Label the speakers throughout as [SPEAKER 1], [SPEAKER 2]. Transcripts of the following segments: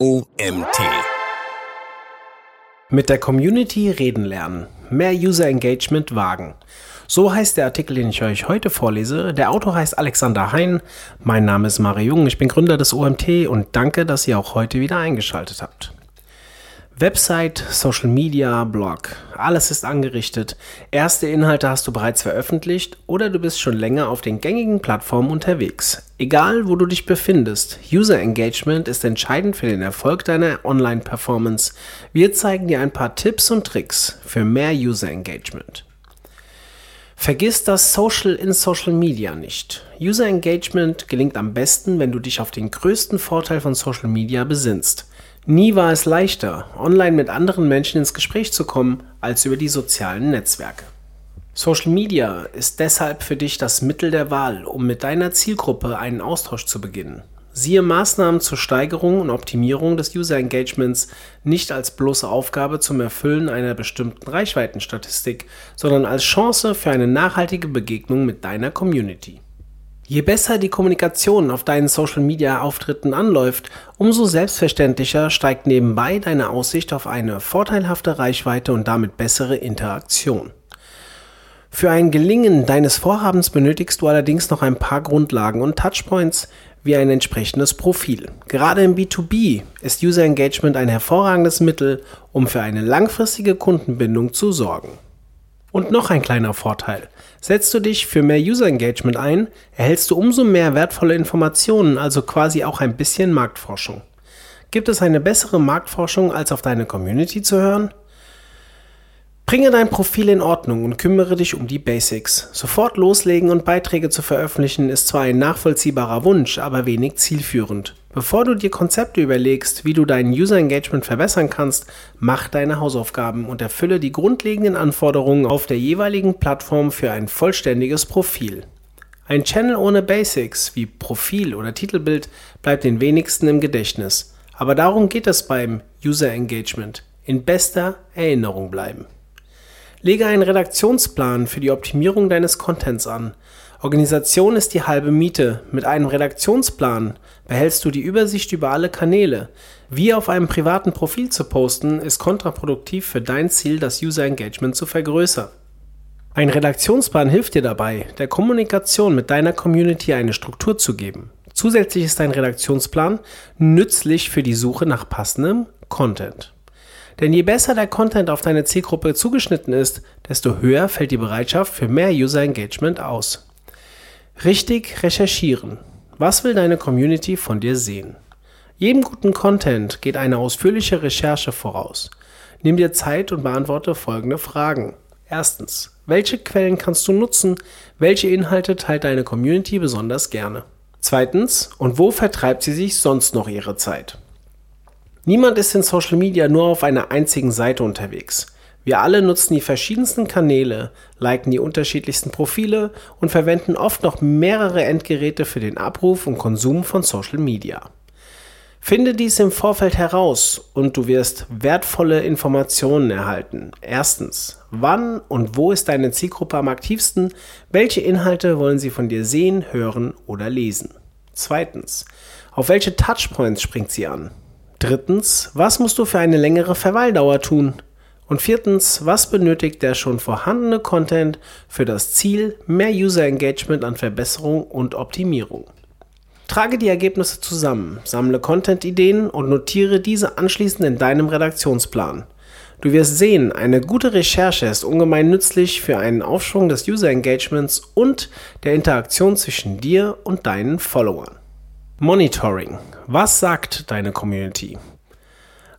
[SPEAKER 1] OMT.
[SPEAKER 2] Mit der Community reden lernen, mehr User Engagement wagen. So heißt der Artikel, den ich euch heute vorlese. Der Autor heißt Alexander Hein. Mein Name ist Mario Jung. Ich bin Gründer des OMT und danke, dass ihr auch heute wieder eingeschaltet habt. Website, Social Media, Blog. Alles ist angerichtet. Erste Inhalte hast du bereits veröffentlicht oder du bist schon länger auf den gängigen Plattformen unterwegs. Egal, wo du dich befindest, User Engagement ist entscheidend für den Erfolg deiner Online-Performance. Wir zeigen dir ein paar Tipps und Tricks für mehr User Engagement. Vergiss das Social in Social Media nicht. User Engagement gelingt am besten, wenn du dich auf den größten Vorteil von Social Media besinnst. Nie war es leichter, online mit anderen Menschen ins Gespräch zu kommen, als über die sozialen Netzwerke. Social Media ist deshalb für dich das Mittel der Wahl, um mit deiner Zielgruppe einen Austausch zu beginnen. Siehe Maßnahmen zur Steigerung und Optimierung des User Engagements nicht als bloße Aufgabe zum Erfüllen einer bestimmten Reichweitenstatistik, sondern als Chance für eine nachhaltige Begegnung mit deiner Community. Je besser die Kommunikation auf deinen Social-Media-Auftritten anläuft, umso selbstverständlicher steigt nebenbei deine Aussicht auf eine vorteilhafte Reichweite und damit bessere Interaktion. Für ein Gelingen deines Vorhabens benötigst du allerdings noch ein paar Grundlagen und Touchpoints wie ein entsprechendes Profil. Gerade im B2B ist User Engagement ein hervorragendes Mittel, um für eine langfristige Kundenbindung zu sorgen. Und noch ein kleiner Vorteil. Setzt du dich für mehr User Engagement ein, erhältst du umso mehr wertvolle Informationen, also quasi auch ein bisschen Marktforschung. Gibt es eine bessere Marktforschung, als auf deine Community zu hören? Bringe dein Profil in Ordnung und kümmere dich um die Basics. Sofort loslegen und Beiträge zu veröffentlichen ist zwar ein nachvollziehbarer Wunsch, aber wenig zielführend. Bevor du dir Konzepte überlegst, wie du dein User Engagement verbessern kannst, mach deine Hausaufgaben und erfülle die grundlegenden Anforderungen auf der jeweiligen Plattform für ein vollständiges Profil. Ein Channel ohne Basics wie Profil oder Titelbild bleibt den wenigsten im Gedächtnis. Aber darum geht es beim User Engagement. In bester Erinnerung bleiben. Lege einen Redaktionsplan für die Optimierung deines Contents an. Organisation ist die halbe Miete. Mit einem Redaktionsplan behältst du die Übersicht über alle Kanäle. Wie auf einem privaten Profil zu posten, ist kontraproduktiv für dein Ziel, das User Engagement zu vergrößern. Ein Redaktionsplan hilft dir dabei, der Kommunikation mit deiner Community eine Struktur zu geben. Zusätzlich ist ein Redaktionsplan nützlich für die Suche nach passendem Content. Denn je besser der Content auf deine Zielgruppe zugeschnitten ist, desto höher fällt die Bereitschaft für mehr User Engagement aus. Richtig recherchieren. Was will deine Community von dir sehen? Jedem guten Content geht eine ausführliche Recherche voraus. Nimm dir Zeit und beantworte folgende Fragen. Erstens, welche Quellen kannst du nutzen? Welche Inhalte teilt deine Community besonders gerne? Zweitens, und wo vertreibt sie sich sonst noch ihre Zeit? Niemand ist in Social Media nur auf einer einzigen Seite unterwegs. Wir alle nutzen die verschiedensten Kanäle, liken die unterschiedlichsten Profile und verwenden oft noch mehrere Endgeräte für den Abruf und Konsum von Social Media. Finde dies im Vorfeld heraus und du wirst wertvolle Informationen erhalten. Erstens, wann und wo ist deine Zielgruppe am aktivsten? Welche Inhalte wollen sie von dir sehen, hören oder lesen? Zweitens, auf welche Touchpoints springt sie an? Drittens, was musst du für eine längere Verweildauer tun? Und viertens, was benötigt der schon vorhandene Content für das Ziel mehr User Engagement an Verbesserung und Optimierung? Trage die Ergebnisse zusammen, sammle Content-Ideen und notiere diese anschließend in deinem Redaktionsplan. Du wirst sehen, eine gute Recherche ist ungemein nützlich für einen Aufschwung des User Engagements und der Interaktion zwischen dir und deinen Followern. Monitoring. Was sagt deine Community?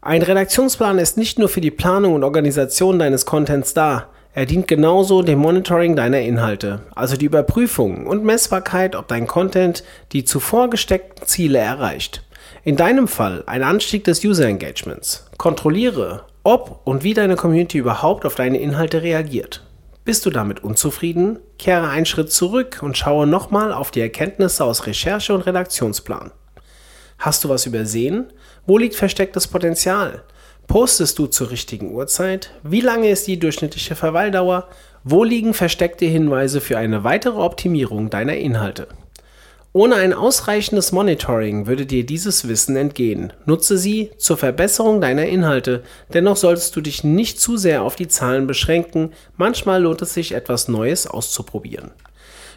[SPEAKER 2] Ein Redaktionsplan ist nicht nur für die Planung und Organisation deines Contents da, er dient genauso dem Monitoring deiner Inhalte, also die Überprüfung und Messbarkeit, ob dein Content die zuvor gesteckten Ziele erreicht. In deinem Fall ein Anstieg des User Engagements. Kontrolliere, ob und wie deine Community überhaupt auf deine Inhalte reagiert. Bist du damit unzufrieden? Kehre einen Schritt zurück und schaue nochmal auf die Erkenntnisse aus Recherche und Redaktionsplan. Hast du was übersehen? Wo liegt verstecktes Potenzial? Postest du zur richtigen Uhrzeit? Wie lange ist die durchschnittliche Verweildauer? Wo liegen versteckte Hinweise für eine weitere Optimierung deiner Inhalte? Ohne ein ausreichendes Monitoring würde dir dieses Wissen entgehen. Nutze sie zur Verbesserung deiner Inhalte. Dennoch solltest du dich nicht zu sehr auf die Zahlen beschränken. Manchmal lohnt es sich, etwas Neues auszuprobieren.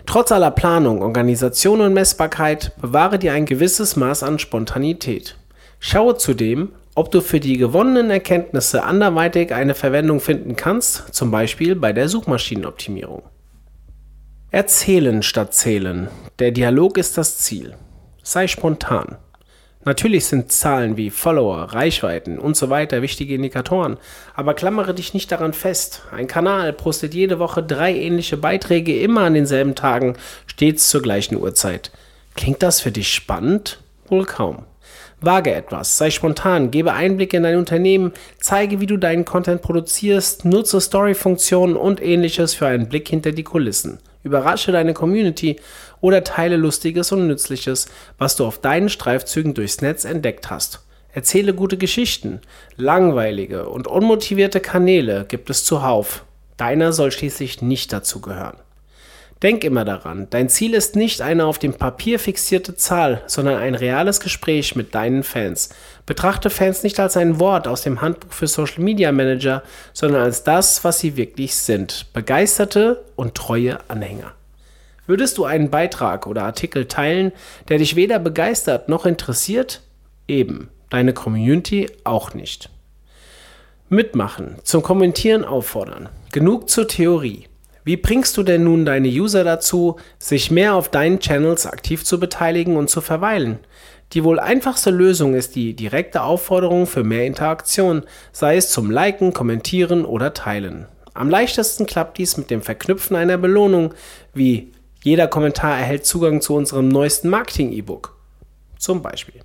[SPEAKER 2] Trotz aller Planung, Organisation und Messbarkeit bewahre dir ein gewisses Maß an Spontanität. Schaue zudem, ob du für die gewonnenen Erkenntnisse anderweitig eine Verwendung finden kannst, zum Beispiel bei der Suchmaschinenoptimierung. Erzählen statt zählen. Der Dialog ist das Ziel. Sei spontan. Natürlich sind Zahlen wie Follower, Reichweiten und so weiter wichtige Indikatoren, aber klammere dich nicht daran fest. Ein Kanal postet jede Woche drei ähnliche Beiträge immer an denselben Tagen, stets zur gleichen Uhrzeit. Klingt das für dich spannend? Wohl kaum. Wage etwas, sei spontan, gebe Einblicke in dein Unternehmen, zeige, wie du deinen Content produzierst, nutze Story-Funktionen und ähnliches für einen Blick hinter die Kulissen. Überrasche deine Community oder teile Lustiges und Nützliches, was du auf deinen Streifzügen durchs Netz entdeckt hast. Erzähle gute Geschichten. Langweilige und unmotivierte Kanäle gibt es zuhauf. Deiner soll schließlich nicht dazu gehören. Denk immer daran, dein Ziel ist nicht eine auf dem Papier fixierte Zahl, sondern ein reales Gespräch mit deinen Fans. Betrachte Fans nicht als ein Wort aus dem Handbuch für Social Media Manager, sondern als das, was sie wirklich sind. Begeisterte und treue Anhänger. Würdest du einen Beitrag oder Artikel teilen, der dich weder begeistert noch interessiert? Eben, deine Community auch nicht. Mitmachen, zum Kommentieren auffordern. Genug zur Theorie. Wie bringst du denn nun deine User dazu, sich mehr auf deinen Channels aktiv zu beteiligen und zu verweilen? Die wohl einfachste Lösung ist die direkte Aufforderung für mehr Interaktion, sei es zum Liken, Kommentieren oder Teilen. Am leichtesten klappt dies mit dem Verknüpfen einer Belohnung, wie jeder Kommentar erhält Zugang zu unserem neuesten Marketing-E-Book. Zum Beispiel.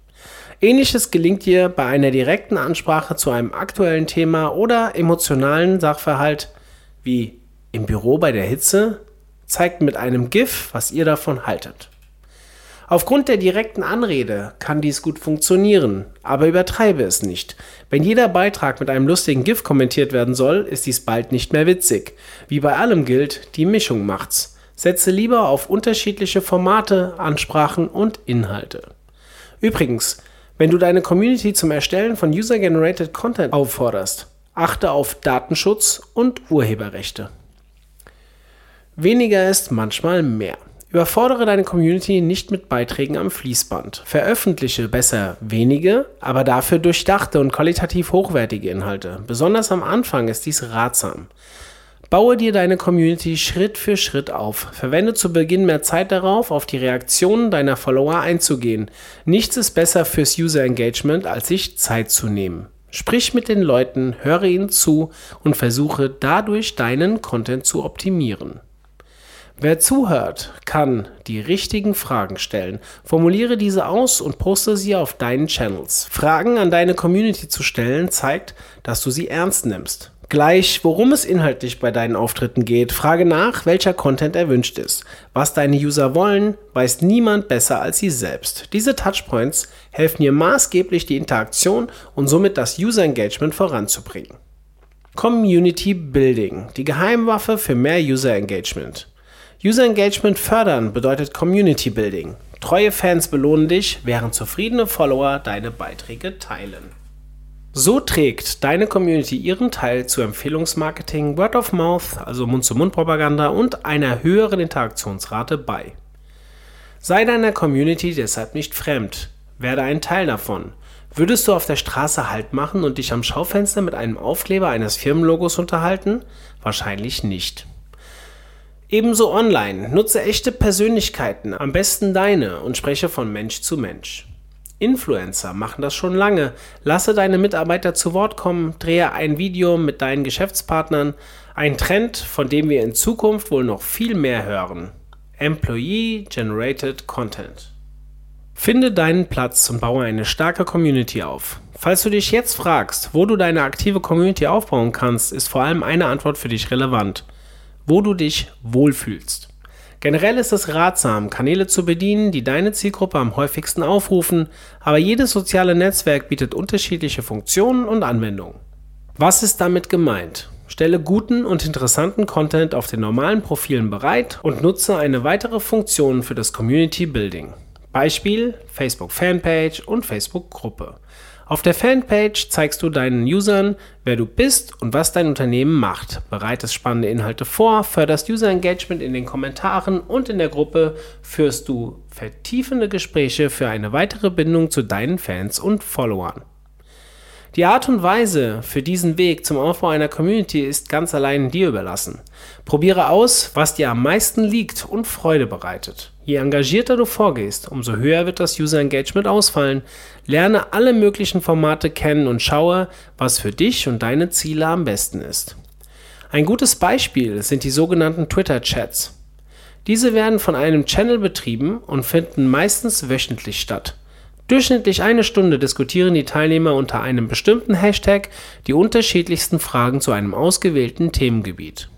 [SPEAKER 2] Ähnliches gelingt dir bei einer direkten Ansprache zu einem aktuellen Thema oder emotionalen Sachverhalt wie im Büro bei der Hitze, zeigt mit einem GIF, was ihr davon haltet. Aufgrund der direkten Anrede kann dies gut funktionieren, aber übertreibe es nicht. Wenn jeder Beitrag mit einem lustigen GIF kommentiert werden soll, ist dies bald nicht mehr witzig. Wie bei allem gilt, die Mischung macht's. Setze lieber auf unterschiedliche Formate, Ansprachen und Inhalte. Übrigens, wenn du deine Community zum Erstellen von User-Generated Content aufforderst, achte auf Datenschutz und Urheberrechte. Weniger ist manchmal mehr. Überfordere deine Community nicht mit Beiträgen am Fließband. Veröffentliche besser wenige, aber dafür durchdachte und qualitativ hochwertige Inhalte. Besonders am Anfang ist dies ratsam. Baue dir deine Community Schritt für Schritt auf. Verwende zu Beginn mehr Zeit darauf, auf die Reaktionen deiner Follower einzugehen. Nichts ist besser fürs User Engagement, als sich Zeit zu nehmen. Sprich mit den Leuten, höre ihnen zu und versuche dadurch deinen Content zu optimieren. Wer zuhört, kann die richtigen Fragen stellen. Formuliere diese aus und poste sie auf deinen Channels. Fragen an deine Community zu stellen zeigt, dass du sie ernst nimmst. Gleich, worum es inhaltlich bei deinen Auftritten geht, frage nach, welcher Content erwünscht ist. Was deine User wollen, weiß niemand besser als sie selbst. Diese Touchpoints helfen dir maßgeblich, die Interaktion und somit das User Engagement voranzubringen. Community Building, die Geheimwaffe für mehr User Engagement. User Engagement fördern bedeutet Community Building. Treue Fans belohnen dich, während zufriedene Follower deine Beiträge teilen. So trägt deine Community ihren Teil zu Empfehlungsmarketing, Word of Mouth, also Mund-zu-Mund-Propaganda und einer höheren Interaktionsrate bei. Sei deiner Community deshalb nicht fremd, werde ein Teil davon. Würdest du auf der Straße Halt machen und dich am Schaufenster mit einem Aufkleber eines Firmenlogos unterhalten? Wahrscheinlich nicht. Ebenso online. Nutze echte Persönlichkeiten, am besten deine, und spreche von Mensch zu Mensch. Influencer machen das schon lange. Lasse deine Mitarbeiter zu Wort kommen, drehe ein Video mit deinen Geschäftspartnern. Ein Trend, von dem wir in Zukunft wohl noch viel mehr hören. Employee Generated Content. Finde deinen Platz und baue eine starke Community auf. Falls du dich jetzt fragst, wo du deine aktive Community aufbauen kannst, ist vor allem eine Antwort für dich relevant wo du dich wohlfühlst. Generell ist es ratsam, Kanäle zu bedienen, die deine Zielgruppe am häufigsten aufrufen, aber jedes soziale Netzwerk bietet unterschiedliche Funktionen und Anwendungen. Was ist damit gemeint? Stelle guten und interessanten Content auf den normalen Profilen bereit und nutze eine weitere Funktion für das Community Building. Beispiel Facebook Fanpage und Facebook Gruppe. Auf der Fanpage zeigst du deinen Usern, wer du bist und was dein Unternehmen macht, bereitest spannende Inhalte vor, förderst User Engagement in den Kommentaren und in der Gruppe führst du vertiefende Gespräche für eine weitere Bindung zu deinen Fans und Followern. Die Art und Weise für diesen Weg zum Aufbau einer Community ist ganz allein dir überlassen. Probiere aus, was dir am meisten liegt und Freude bereitet. Je engagierter du vorgehst, umso höher wird das User Engagement ausfallen. Lerne alle möglichen Formate kennen und schaue, was für dich und deine Ziele am besten ist. Ein gutes Beispiel sind die sogenannten Twitter-Chats. Diese werden von einem Channel betrieben und finden meistens wöchentlich statt. Durchschnittlich eine Stunde diskutieren die Teilnehmer unter einem bestimmten Hashtag die unterschiedlichsten Fragen zu einem ausgewählten Themengebiet.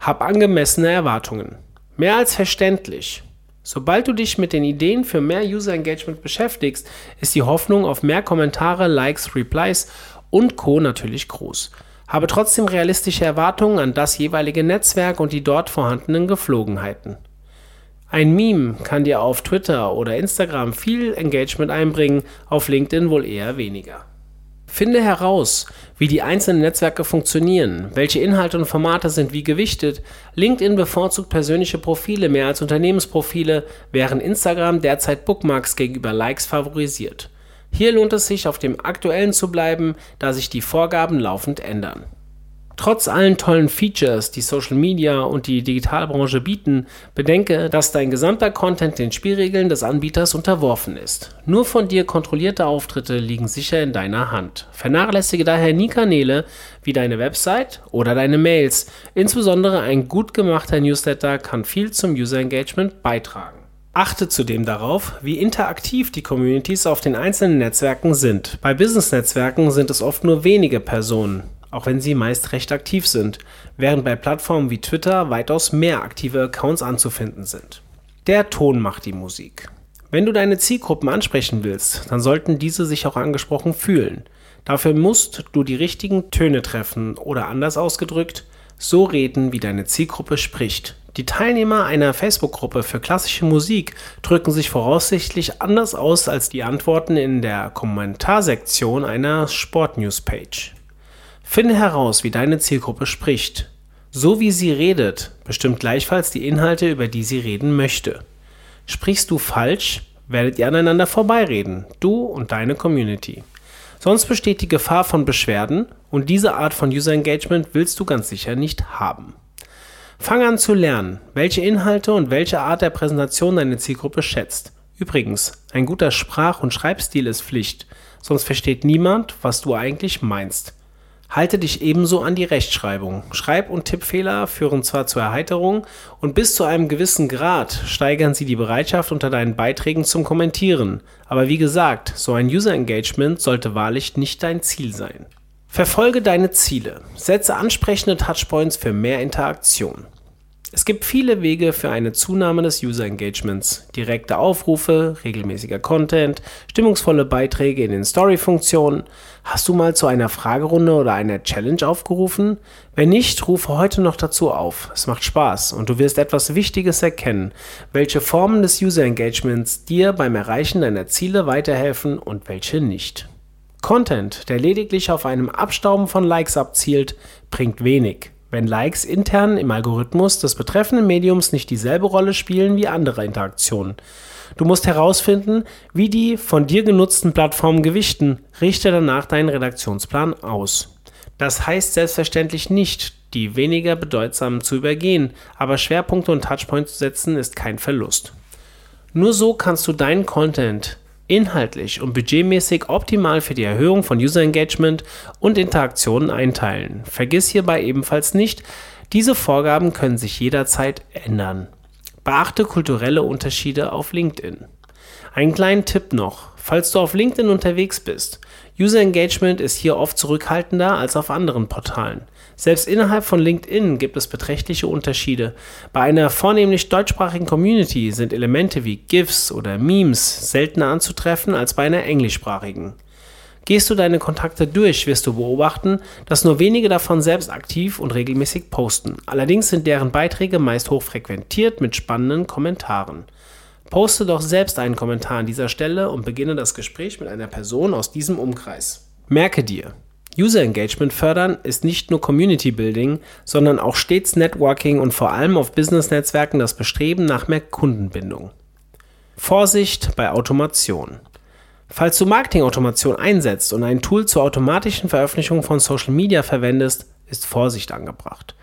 [SPEAKER 2] Hab angemessene Erwartungen. Mehr als verständlich. Sobald du dich mit den Ideen für mehr User Engagement beschäftigst, ist die Hoffnung auf mehr Kommentare, Likes, Replies und Co natürlich groß. Habe trotzdem realistische Erwartungen an das jeweilige Netzwerk und die dort vorhandenen Geflogenheiten. Ein Meme kann dir auf Twitter oder Instagram viel Engagement einbringen, auf LinkedIn wohl eher weniger. Finde heraus, wie die einzelnen Netzwerke funktionieren, welche Inhalte und Formate sind wie gewichtet. LinkedIn bevorzugt persönliche Profile mehr als Unternehmensprofile, während Instagram derzeit Bookmarks gegenüber Likes favorisiert. Hier lohnt es sich, auf dem aktuellen zu bleiben, da sich die Vorgaben laufend ändern. Trotz allen tollen Features, die Social Media und die Digitalbranche bieten, bedenke, dass dein gesamter Content den Spielregeln des Anbieters unterworfen ist. Nur von dir kontrollierte Auftritte liegen sicher in deiner Hand. Vernachlässige daher nie Kanäle wie deine Website oder deine Mails. Insbesondere ein gut gemachter Newsletter kann viel zum User Engagement beitragen. Achte zudem darauf, wie interaktiv die Communities auf den einzelnen Netzwerken sind. Bei Business-Netzwerken sind es oft nur wenige Personen auch wenn sie meist recht aktiv sind, während bei Plattformen wie Twitter weitaus mehr aktive Accounts anzufinden sind. Der Ton macht die Musik. Wenn du deine Zielgruppen ansprechen willst, dann sollten diese sich auch angesprochen fühlen. Dafür musst du die richtigen Töne treffen oder anders ausgedrückt, so reden, wie deine Zielgruppe spricht. Die Teilnehmer einer Facebook-Gruppe für klassische Musik drücken sich voraussichtlich anders aus als die Antworten in der Kommentarsektion einer Sport-News-Page. Finde heraus, wie deine Zielgruppe spricht. So wie sie redet, bestimmt gleichfalls die Inhalte, über die sie reden möchte. Sprichst du falsch, werdet ihr aneinander vorbeireden, du und deine Community. Sonst besteht die Gefahr von Beschwerden und diese Art von User Engagement willst du ganz sicher nicht haben. Fang an zu lernen, welche Inhalte und welche Art der Präsentation deine Zielgruppe schätzt. Übrigens, ein guter Sprach- und Schreibstil ist Pflicht, sonst versteht niemand, was du eigentlich meinst. Halte dich ebenso an die Rechtschreibung. Schreib- und Tippfehler führen zwar zur Erheiterung und bis zu einem gewissen Grad steigern sie die Bereitschaft unter deinen Beiträgen zum Kommentieren, aber wie gesagt, so ein User Engagement sollte wahrlich nicht dein Ziel sein. Verfolge deine Ziele. Setze ansprechende Touchpoints für mehr Interaktion. Es gibt viele Wege für eine Zunahme des User Engagements. Direkte Aufrufe, regelmäßiger Content, stimmungsvolle Beiträge in den Story-Funktionen. Hast du mal zu einer Fragerunde oder einer Challenge aufgerufen? Wenn nicht, rufe heute noch dazu auf. Es macht Spaß und du wirst etwas Wichtiges erkennen, welche Formen des User Engagements dir beim Erreichen deiner Ziele weiterhelfen und welche nicht. Content, der lediglich auf einem Abstauben von Likes abzielt, bringt wenig wenn Likes intern im Algorithmus des betreffenden Mediums nicht dieselbe Rolle spielen wie andere Interaktionen. Du musst herausfinden, wie die von dir genutzten Plattformen gewichten. Richte danach deinen Redaktionsplan aus. Das heißt selbstverständlich nicht, die weniger bedeutsamen zu übergehen, aber Schwerpunkte und Touchpoints zu setzen ist kein Verlust. Nur so kannst du deinen Content inhaltlich und budgetmäßig optimal für die Erhöhung von User Engagement und Interaktionen einteilen. Vergiss hierbei ebenfalls nicht, diese Vorgaben können sich jederzeit ändern. Beachte kulturelle Unterschiede auf LinkedIn. Einen kleinen Tipp noch, falls du auf LinkedIn unterwegs bist. User Engagement ist hier oft zurückhaltender als auf anderen Portalen. Selbst innerhalb von LinkedIn gibt es beträchtliche Unterschiede. Bei einer vornehmlich deutschsprachigen Community sind Elemente wie GIFs oder Memes seltener anzutreffen als bei einer englischsprachigen. Gehst du deine Kontakte durch, wirst du beobachten, dass nur wenige davon selbst aktiv und regelmäßig posten. Allerdings sind deren Beiträge meist hochfrequentiert mit spannenden Kommentaren. Poste doch selbst einen Kommentar an dieser Stelle und beginne das Gespräch mit einer Person aus diesem Umkreis. Merke dir, User Engagement fördern ist nicht nur Community Building, sondern auch stets Networking und vor allem auf Business-Netzwerken das Bestreben nach mehr Kundenbindung. Vorsicht bei Automation. Falls du Marketing-Automation einsetzt und ein Tool zur automatischen Veröffentlichung von Social Media verwendest, ist Vorsicht angebracht.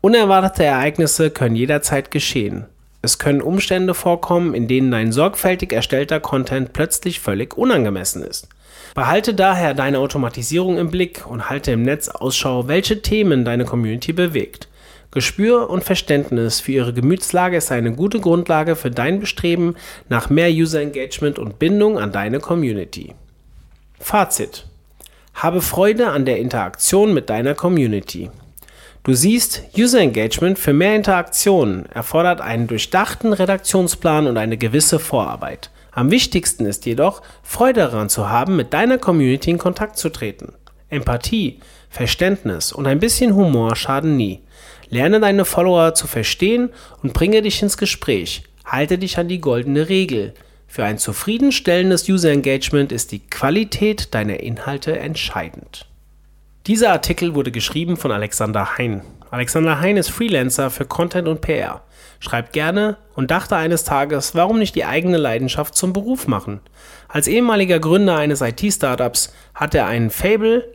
[SPEAKER 2] Unerwartete Ereignisse können jederzeit geschehen. Es können Umstände vorkommen, in denen dein sorgfältig erstellter Content plötzlich völlig unangemessen ist. Behalte daher deine Automatisierung im Blick und halte im Netz Ausschau, welche Themen deine Community bewegt. Gespür und Verständnis für ihre Gemütslage ist eine gute Grundlage für dein Bestreben nach mehr User Engagement und Bindung an deine Community. Fazit. Habe Freude an der Interaktion mit deiner Community. Du siehst, User Engagement für mehr Interaktionen erfordert einen durchdachten Redaktionsplan und eine gewisse Vorarbeit. Am wichtigsten ist jedoch, Freude daran zu haben, mit deiner Community in Kontakt zu treten. Empathie, Verständnis und ein bisschen Humor schaden nie. Lerne deine Follower zu verstehen und bringe dich ins Gespräch. Halte dich an die goldene Regel. Für ein zufriedenstellendes User Engagement ist die Qualität deiner Inhalte entscheidend. Dieser Artikel wurde geschrieben von Alexander Hein. Alexander Hein ist Freelancer für Content und PR, schreibt gerne und dachte eines Tages, warum nicht die eigene Leidenschaft zum Beruf machen? Als ehemaliger Gründer eines IT-Startups hat er einen Fable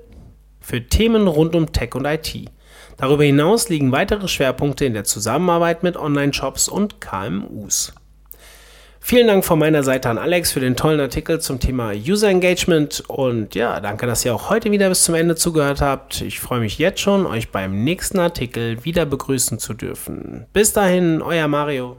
[SPEAKER 2] für Themen rund um Tech und IT. Darüber hinaus liegen weitere Schwerpunkte in der Zusammenarbeit mit Online-Shops und KMUs. Vielen Dank von meiner Seite an Alex für den tollen Artikel zum Thema User Engagement und ja, danke, dass ihr auch heute wieder bis zum Ende zugehört habt. Ich freue mich jetzt schon, euch beim nächsten Artikel wieder begrüßen zu dürfen. Bis dahin, euer Mario.